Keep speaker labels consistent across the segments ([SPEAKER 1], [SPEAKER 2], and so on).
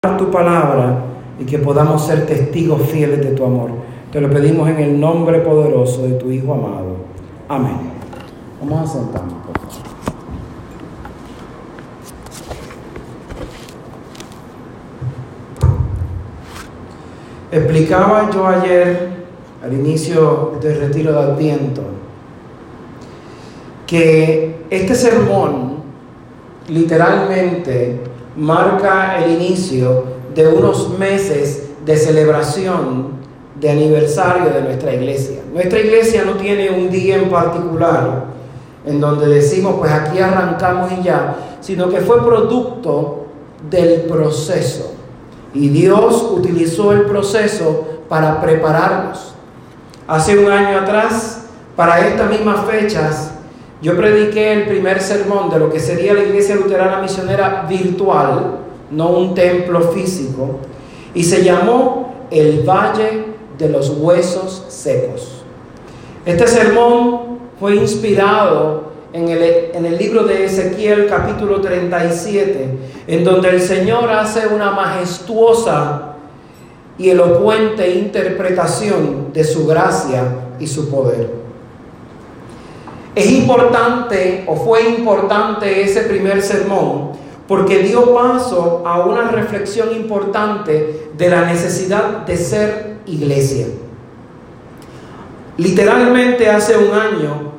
[SPEAKER 1] tu palabra y que podamos ser testigos fieles de tu amor. Te lo pedimos en el nombre poderoso de tu Hijo amado. Amén. Vamos a sentarnos, por favor. Explicaba yo ayer, al inicio del retiro de Adviento, que este sermón literalmente marca el inicio de unos meses de celebración de aniversario de nuestra iglesia. Nuestra iglesia no tiene un día en particular en donde decimos, pues aquí arrancamos y ya, sino que fue producto del proceso. Y Dios utilizó el proceso para prepararnos. Hace un año atrás, para estas mismas fechas, yo prediqué el primer sermón de lo que sería la iglesia luterana misionera virtual, no un templo físico, y se llamó el Valle de los Huesos Secos. Este sermón fue inspirado en el, en el, libro de Ezequiel capítulo 37, en donde el Señor hace una majestuosa y elocuente interpretación de su gracia y su poder. Es importante o fue importante ese primer sermón porque dio paso a una reflexión importante de la necesidad de ser iglesia. Literalmente hace un año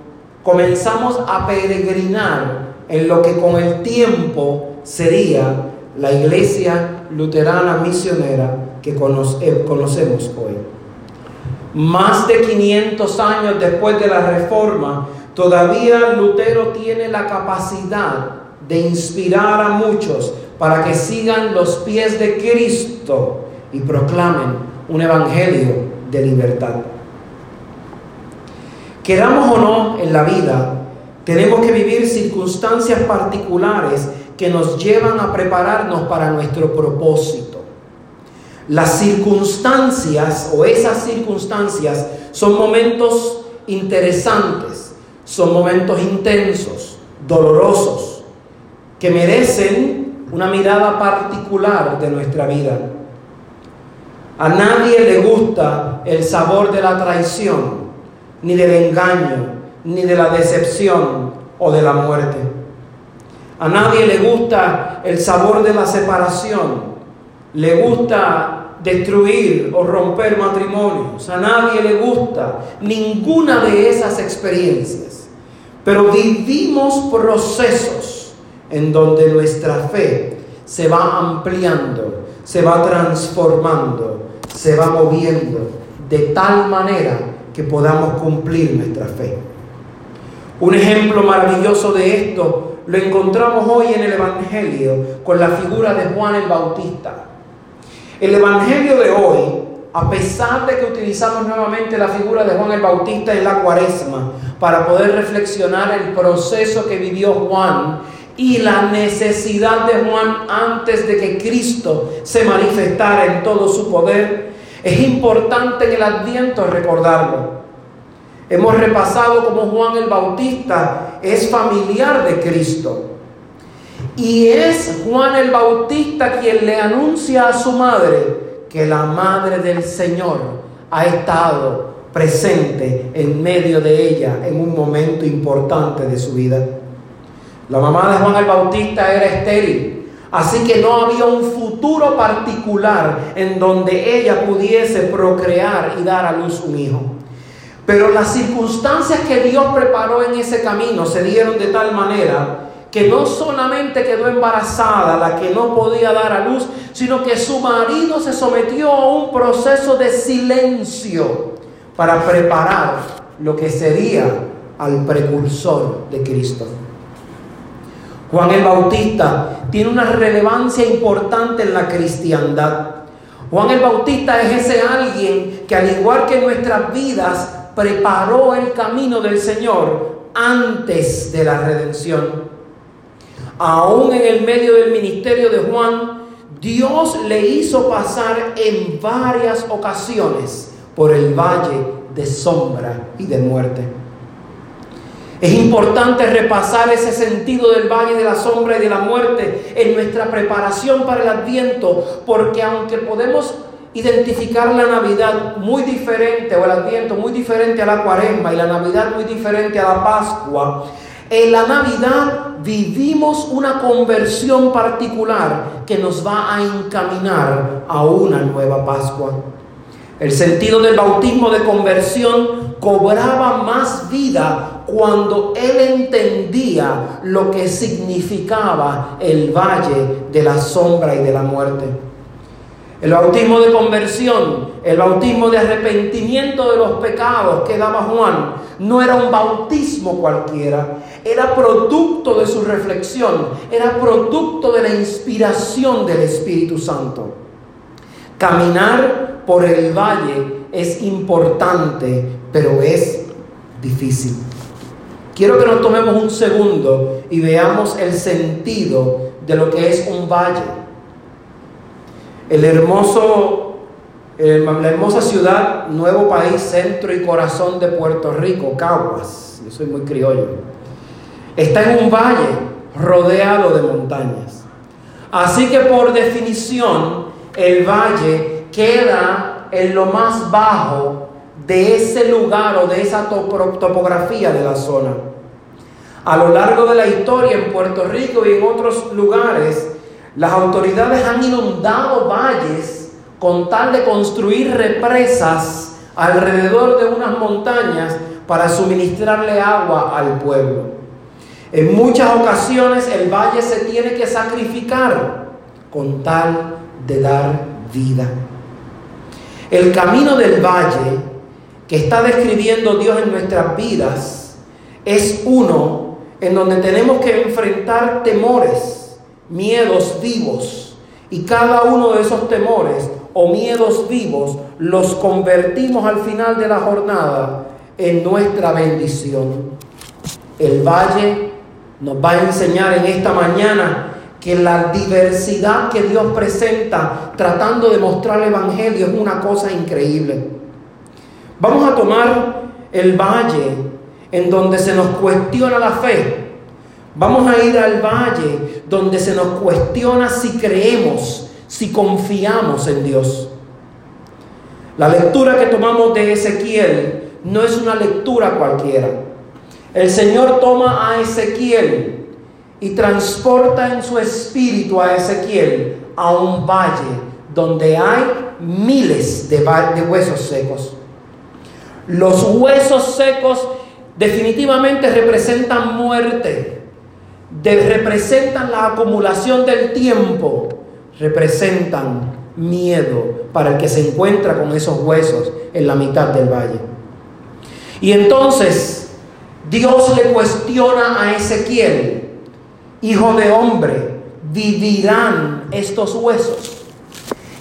[SPEAKER 1] comenzamos a peregrinar en lo que con el tiempo sería la iglesia luterana misionera que eh, conocemos hoy. Más de 500 años después de la reforma, todavía Lutero tiene la capacidad de inspirar a muchos para que sigan los pies de Cristo y proclamen un evangelio de libertad. Queramos o no en la vida, tenemos que vivir circunstancias particulares que nos llevan a prepararnos para nuestro propósito. Las circunstancias o esas circunstancias son momentos interesantes, son momentos intensos, dolorosos, que merecen una mirada particular de nuestra vida. A nadie le gusta el sabor de la traición, ni del engaño, ni de la decepción o de la muerte. A nadie le gusta el sabor de la separación. Le gusta destruir o romper matrimonios. A nadie le gusta ninguna de esas experiencias. Pero vivimos procesos en donde nuestra fe se va ampliando, se va transformando, se va moviendo de tal manera que podamos cumplir nuestra fe. Un ejemplo maravilloso de esto lo encontramos hoy en el Evangelio con la figura de Juan el Bautista. El Evangelio de hoy, a pesar de que utilizamos nuevamente la figura de Juan el Bautista en la cuaresma para poder reflexionar el proceso que vivió Juan y la necesidad de Juan antes de que Cristo se manifestara en todo su poder, es importante en el adviento recordarlo. Hemos repasado cómo Juan el Bautista es familiar de Cristo. Y es Juan el Bautista quien le anuncia a su madre que la madre del Señor ha estado presente en medio de ella en un momento importante de su vida. La mamá de Juan el Bautista era estéril Así que no había un futuro particular en donde ella pudiese procrear y dar a luz un hijo. Pero las circunstancias que Dios preparó en ese camino se dieron de tal manera que no solamente quedó embarazada la que no podía dar a luz, sino que su marido se sometió a un proceso de silencio para preparar lo que sería al precursor de Cristo. Juan el Bautista tiene una relevancia importante en la cristiandad. Juan el Bautista es ese alguien que al igual que nuestras vidas preparó el camino del Señor antes de la redención. Aún en el medio del ministerio de Juan, Dios le hizo pasar en varias ocasiones por el valle de sombra y de muerte. Es importante repasar ese sentido del valle de la sombra y de la muerte en nuestra preparación para el adviento, porque aunque podemos identificar la Navidad muy diferente o el adviento muy diferente a la cuaresma y la Navidad muy diferente a la Pascua, en la Navidad vivimos una conversión particular que nos va a encaminar a una nueva Pascua. El sentido del bautismo de conversión cobraba más vida cuando él entendía lo que significaba el valle de la sombra y de la muerte. El bautismo de conversión, el bautismo de arrepentimiento de los pecados que daba Juan, no era un bautismo cualquiera, era producto de su reflexión, era producto de la inspiración del Espíritu Santo. Caminar por el valle es importante, pero es difícil. Quiero que nos tomemos un segundo y veamos el sentido de lo que es un valle. El hermoso, la hermosa ciudad, nuevo país, centro y corazón de Puerto Rico, Caguas, yo soy muy criollo, está en un valle rodeado de montañas. Así que por definición, el valle queda en lo más bajo de ese lugar o de esa topografía de la zona. A lo largo de la historia en Puerto Rico y en otros lugares, las autoridades han inundado valles con tal de construir represas alrededor de unas montañas para suministrarle agua al pueblo. En muchas ocasiones el valle se tiene que sacrificar con tal de dar vida. El camino del valle que está describiendo Dios en nuestras vidas es uno en donde tenemos que enfrentar temores miedos vivos. Y cada uno de esos temores o miedos vivos los convertimos al final de la jornada en nuestra bendición. El valle nos va a enseñar en esta mañana que la diversidad que Dios presenta tratando de mostrar el Evangelio es una cosa increíble. Vamos a tomar el valle en donde se nos cuestiona la fe Vamos a ir al valle donde se nos cuestiona si creemos, si confiamos en Dios. La lectura que tomamos de Ezequiel no es una lectura cualquiera. El Señor toma a Ezequiel y transporta en su espíritu a Ezequiel a un valle donde hay miles de, de huesos secos. Los huesos secos definitivamente representan muerte representan la acumulación del tiempo, representan miedo para el que se encuentra con esos huesos en la mitad del valle. Y entonces Dios le cuestiona a Ezequiel, hijo de hombre, ¿vivirán estos huesos?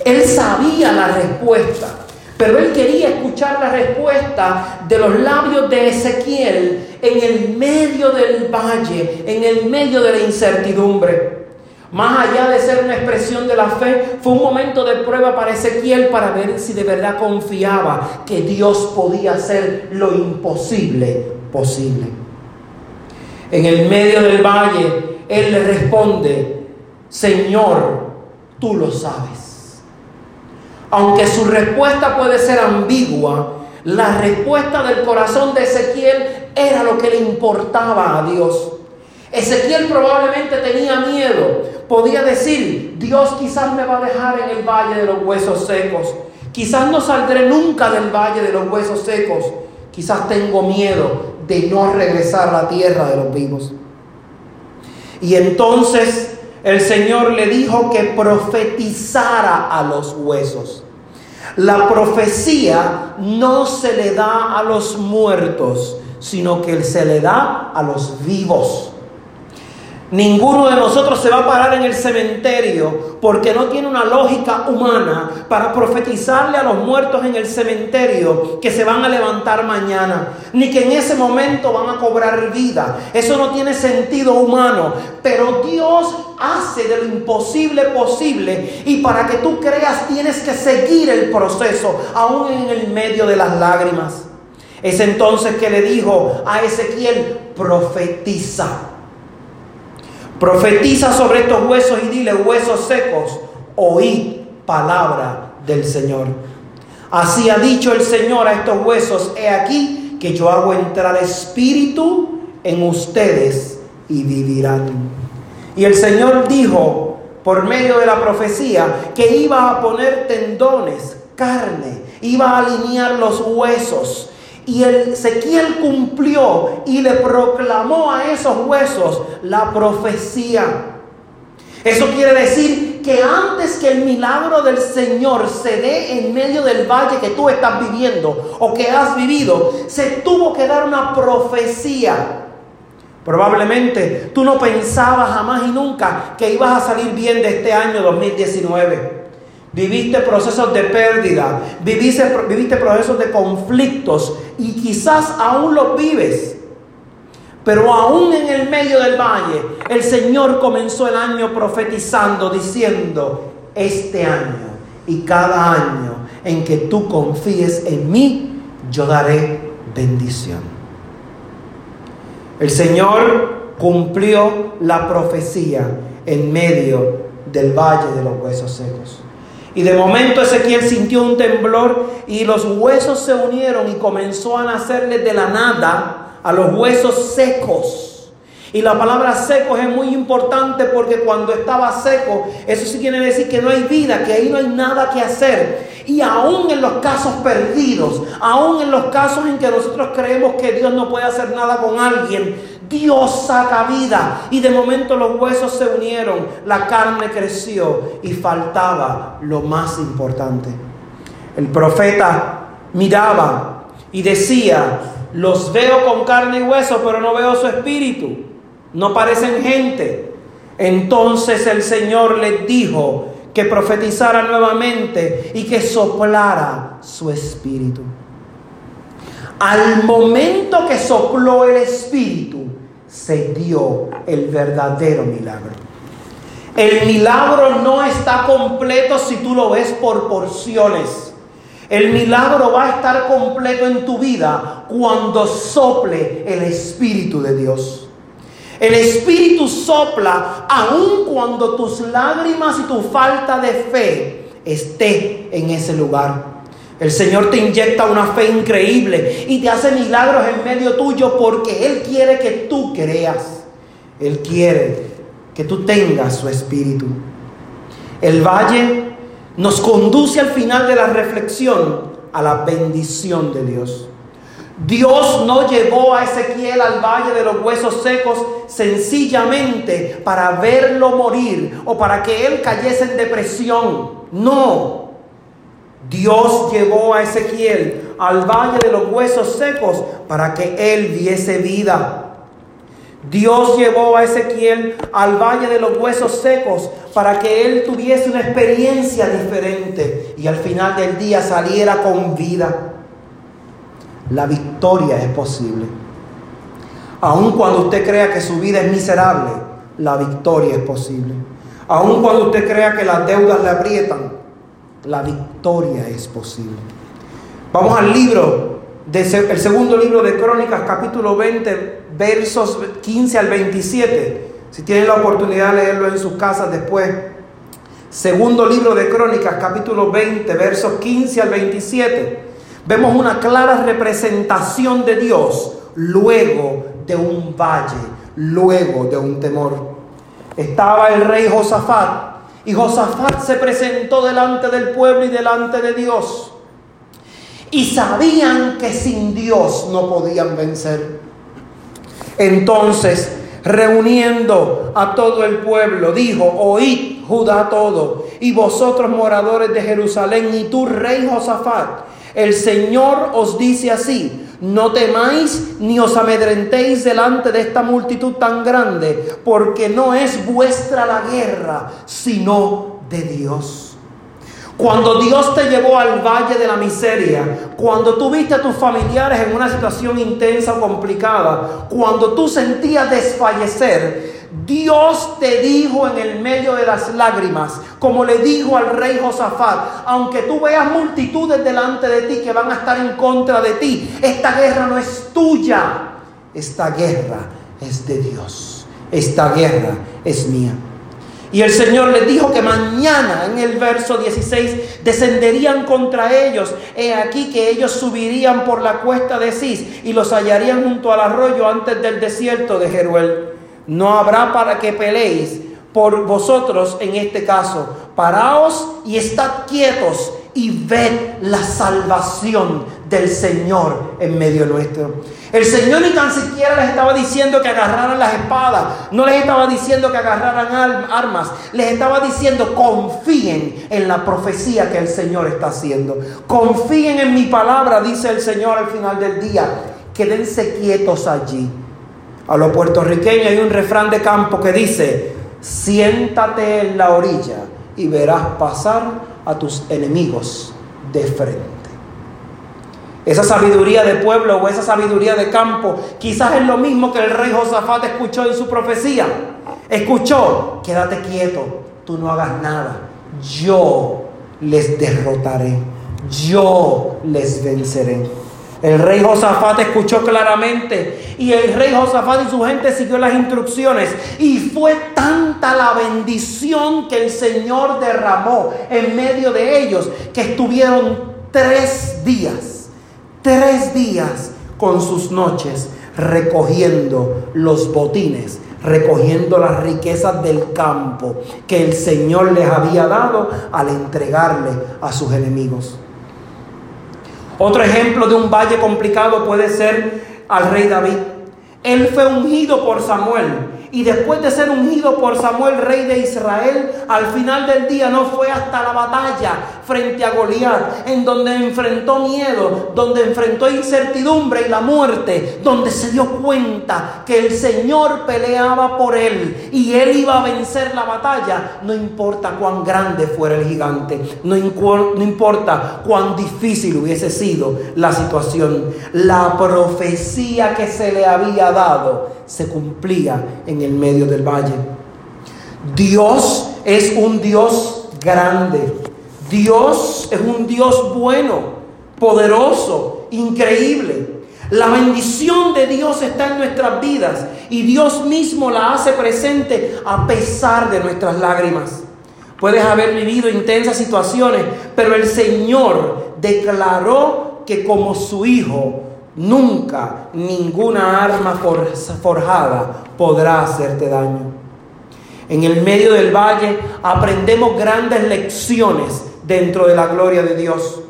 [SPEAKER 1] Él sabía la respuesta. Pero él quería escuchar la respuesta de los labios de Ezequiel en el medio del valle, en el medio de la incertidumbre. Más allá de ser una expresión de la fe, fue un momento de prueba para Ezequiel para ver si de verdad confiaba que Dios podía hacer lo imposible posible. En el medio del valle, él le responde, Señor, tú lo sabes aunque su respuesta puede ser ambigua, la respuesta del corazón de Ezequiel era lo que le importaba a Dios. Ezequiel probablemente tenía miedo. Podía decir, Dios quizás me va a dejar en el valle de los huesos secos. Quizás no saldré nunca del valle de los huesos secos. Quizás tengo miedo de no regresar a la tierra de los vivos. Y entonces el Señor le dijo que profetizara a los huesos. La profecía no se le da a los muertos, sino que se le da a los vivos. Ninguno de nosotros se va a parar en el cementerio porque no tiene una lógica humana para profetizarle a los muertos en el cementerio que se van a levantar mañana, ni que en ese momento van a cobrar vida. Eso no tiene sentido humano, pero Dios hace de lo imposible posible y para que tú creas tienes que seguir el proceso, aún en el medio de las lágrimas. Es entonces que le dijo a Ezequiel, profetiza. Profetiza sobre estos huesos y dile, huesos secos, oíd palabra del Señor. Así ha dicho el Señor a estos huesos, he aquí que yo hago entrar espíritu en ustedes y vivirán. Y el Señor dijo por medio de la profecía que iba a poner tendones, carne, iba a alinear los huesos. Y Ezequiel cumplió y le proclamó a esos huesos la profecía. Eso quiere decir que antes que el milagro del Señor se dé en medio del valle que tú estás viviendo o que has vivido, se tuvo que dar una profecía. Probablemente tú no pensabas jamás y nunca que ibas a salir bien de este año 2019. Viviste procesos de pérdida, viviste, viviste procesos de conflictos y quizás aún los vives. Pero aún en el medio del valle, el Señor comenzó el año profetizando, diciendo, este año y cada año en que tú confíes en mí, yo daré bendición. El Señor cumplió la profecía en medio del valle de los huesos secos. Y de momento Ezequiel sintió un temblor y los huesos se unieron y comenzó a nacerle de la nada a los huesos secos. Y la palabra secos es muy importante porque cuando estaba seco, eso sí quiere decir que no hay vida, que ahí no hay nada que hacer. Y aún en los casos perdidos, aún en los casos en que nosotros creemos que Dios no puede hacer nada con alguien, Dios saca vida. Y de momento los huesos se unieron, la carne creció y faltaba lo más importante. El profeta miraba y decía, los veo con carne y hueso, pero no veo su espíritu. No parecen gente. Entonces el Señor les dijo, que profetizara nuevamente y que soplara su espíritu. Al momento que sopló el espíritu, se dio el verdadero milagro. El milagro no está completo si tú lo ves por porciones. El milagro va a estar completo en tu vida cuando sople el Espíritu de Dios. El Espíritu sopla aun cuando tus lágrimas y tu falta de fe esté en ese lugar. El Señor te inyecta una fe increíble y te hace milagros en medio tuyo porque Él quiere que tú creas. Él quiere que tú tengas su espíritu. El valle nos conduce al final de la reflexión a la bendición de Dios. Dios no llevó a Ezequiel al valle de los huesos secos sencillamente para verlo morir o para que él cayese en depresión. No. Dios llevó a Ezequiel al valle de los huesos secos para que él viese vida. Dios llevó a Ezequiel al valle de los huesos secos para que él tuviese una experiencia diferente y al final del día saliera con vida la victoria es posible. Aun cuando usted crea que su vida es miserable, la victoria es posible. Aun cuando usted crea que las deudas le aprietan, la victoria es posible. Vamos al libro, el segundo libro de Crónicas, capítulo 20, versos 15 al 27. Si tienen la oportunidad de leerlo en sus casas después. Segundo libro de Crónicas, capítulo 20, versos 15 al 27 vemos una clara representación de Dios luego de un valle, luego de un temor. Estaba el rey Josafat y Josafat se presentó delante del pueblo y delante de Dios. Y sabían que sin Dios no podían vencer. Entonces, reuniendo a todo el pueblo, dijo, oíd Judá todo, y vosotros moradores de Jerusalén, y tú rey Josafat, el Señor os dice así, no temáis ni os amedrentéis delante de esta multitud tan grande, porque no es vuestra la guerra, sino de Dios. Cuando Dios te llevó al valle de la miseria, cuando tú viste a tus familiares en una situación intensa o complicada, cuando tú sentías desfallecer, Dios te dijo en el medio de las lágrimas, como le dijo al rey Josafat, aunque tú veas multitudes delante de ti que van a estar en contra de ti, esta guerra no es tuya, esta guerra es de Dios, esta guerra es mía. Y el Señor les dijo que mañana, en el verso 16, descenderían contra ellos. He aquí que ellos subirían por la cuesta de Cis y los hallarían junto al arroyo antes del desierto de Jeruel. No habrá para que peleéis por vosotros en este caso. Paraos y estad quietos y ved la salvación del Señor en medio nuestro. El Señor ni tan siquiera les estaba diciendo que agarraran las espadas, no les estaba diciendo que agarraran armas, les estaba diciendo confíen en la profecía que el Señor está haciendo. Confíen en mi palabra, dice el Señor al final del día. Quédense quietos allí. A los puertorriqueños hay un refrán de campo que dice, siéntate en la orilla y verás pasar a tus enemigos de frente. Esa sabiduría de pueblo o esa sabiduría de campo quizás es lo mismo que el rey Josafat escuchó en su profecía. Escuchó, quédate quieto, tú no hagas nada. Yo les derrotaré, yo les venceré. El rey Josafat escuchó claramente y el rey Josafat y su gente siguió las instrucciones y fue tanta la bendición que el Señor derramó en medio de ellos que estuvieron tres días, tres días con sus noches recogiendo los botines, recogiendo las riquezas del campo que el Señor les había dado al entregarle a sus enemigos. Otro ejemplo de un valle complicado puede ser al rey David. Él fue ungido por Samuel y después de ser ungido por Samuel, rey de Israel, al final del día no fue hasta la batalla frente a Goliat, en donde enfrentó miedo, donde enfrentó incertidumbre y la muerte, donde se dio cuenta que el Señor peleaba por él y él iba a vencer la batalla, no importa cuán grande fuera el gigante, no, no importa cuán difícil hubiese sido la situación, la profecía que se le había dado se cumplía en el medio del valle. Dios es un Dios grande. Dios es un Dios bueno, poderoso, increíble. La bendición de Dios está en nuestras vidas y Dios mismo la hace presente a pesar de nuestras lágrimas. Puedes haber vivido intensas situaciones, pero el Señor declaró que como su Hijo Nunca ninguna arma forjada podrá hacerte daño. En el medio del valle aprendemos grandes lecciones dentro de la gloria de Dios.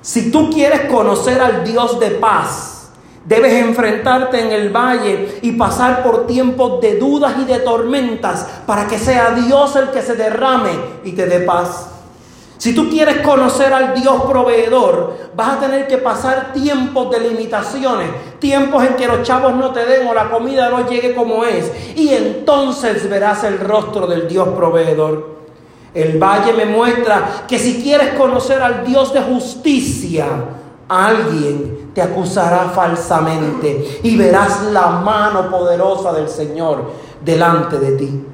[SPEAKER 1] Si tú quieres conocer al Dios de paz, debes enfrentarte en el valle y pasar por tiempos de dudas y de tormentas para que sea Dios el que se derrame y te dé paz. Si tú quieres conocer al Dios proveedor, vas a tener que pasar tiempos de limitaciones, tiempos en que los chavos no te den o la comida no llegue como es. Y entonces verás el rostro del Dios proveedor. El valle me muestra que si quieres conocer al Dios de justicia, alguien te acusará falsamente y verás la mano poderosa del Señor delante de ti.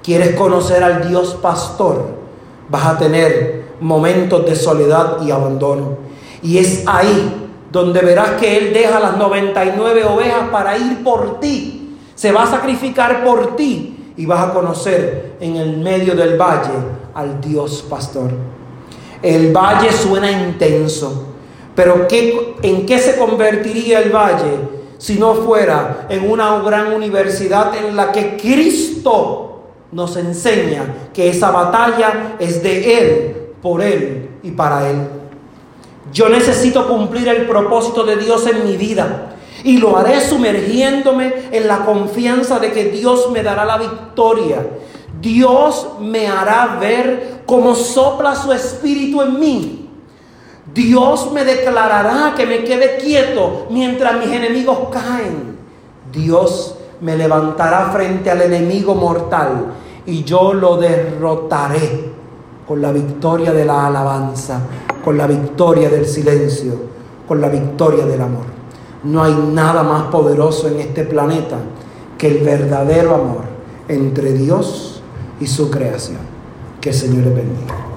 [SPEAKER 1] ¿Quieres conocer al Dios pastor? vas a tener momentos de soledad y abandono. Y es ahí donde verás que Él deja las 99 ovejas para ir por ti. Se va a sacrificar por ti y vas a conocer en el medio del valle al Dios pastor. El valle suena intenso, pero ¿qué, ¿en qué se convertiría el valle si no fuera en una gran universidad en la que Cristo nos enseña que esa batalla es de Él, por Él y para Él. Yo necesito cumplir el propósito de Dios en mi vida y lo haré sumergiéndome en la confianza de que Dios me dará la victoria. Dios me hará ver cómo sopla su espíritu en mí. Dios me declarará que me quede quieto mientras mis enemigos caen. Dios me levantará frente al enemigo mortal y yo lo derrotaré con la victoria de la alabanza, con la victoria del silencio, con la victoria del amor. No hay nada más poderoso en este planeta que el verdadero amor entre Dios y su creación. Que el Señor le bendiga.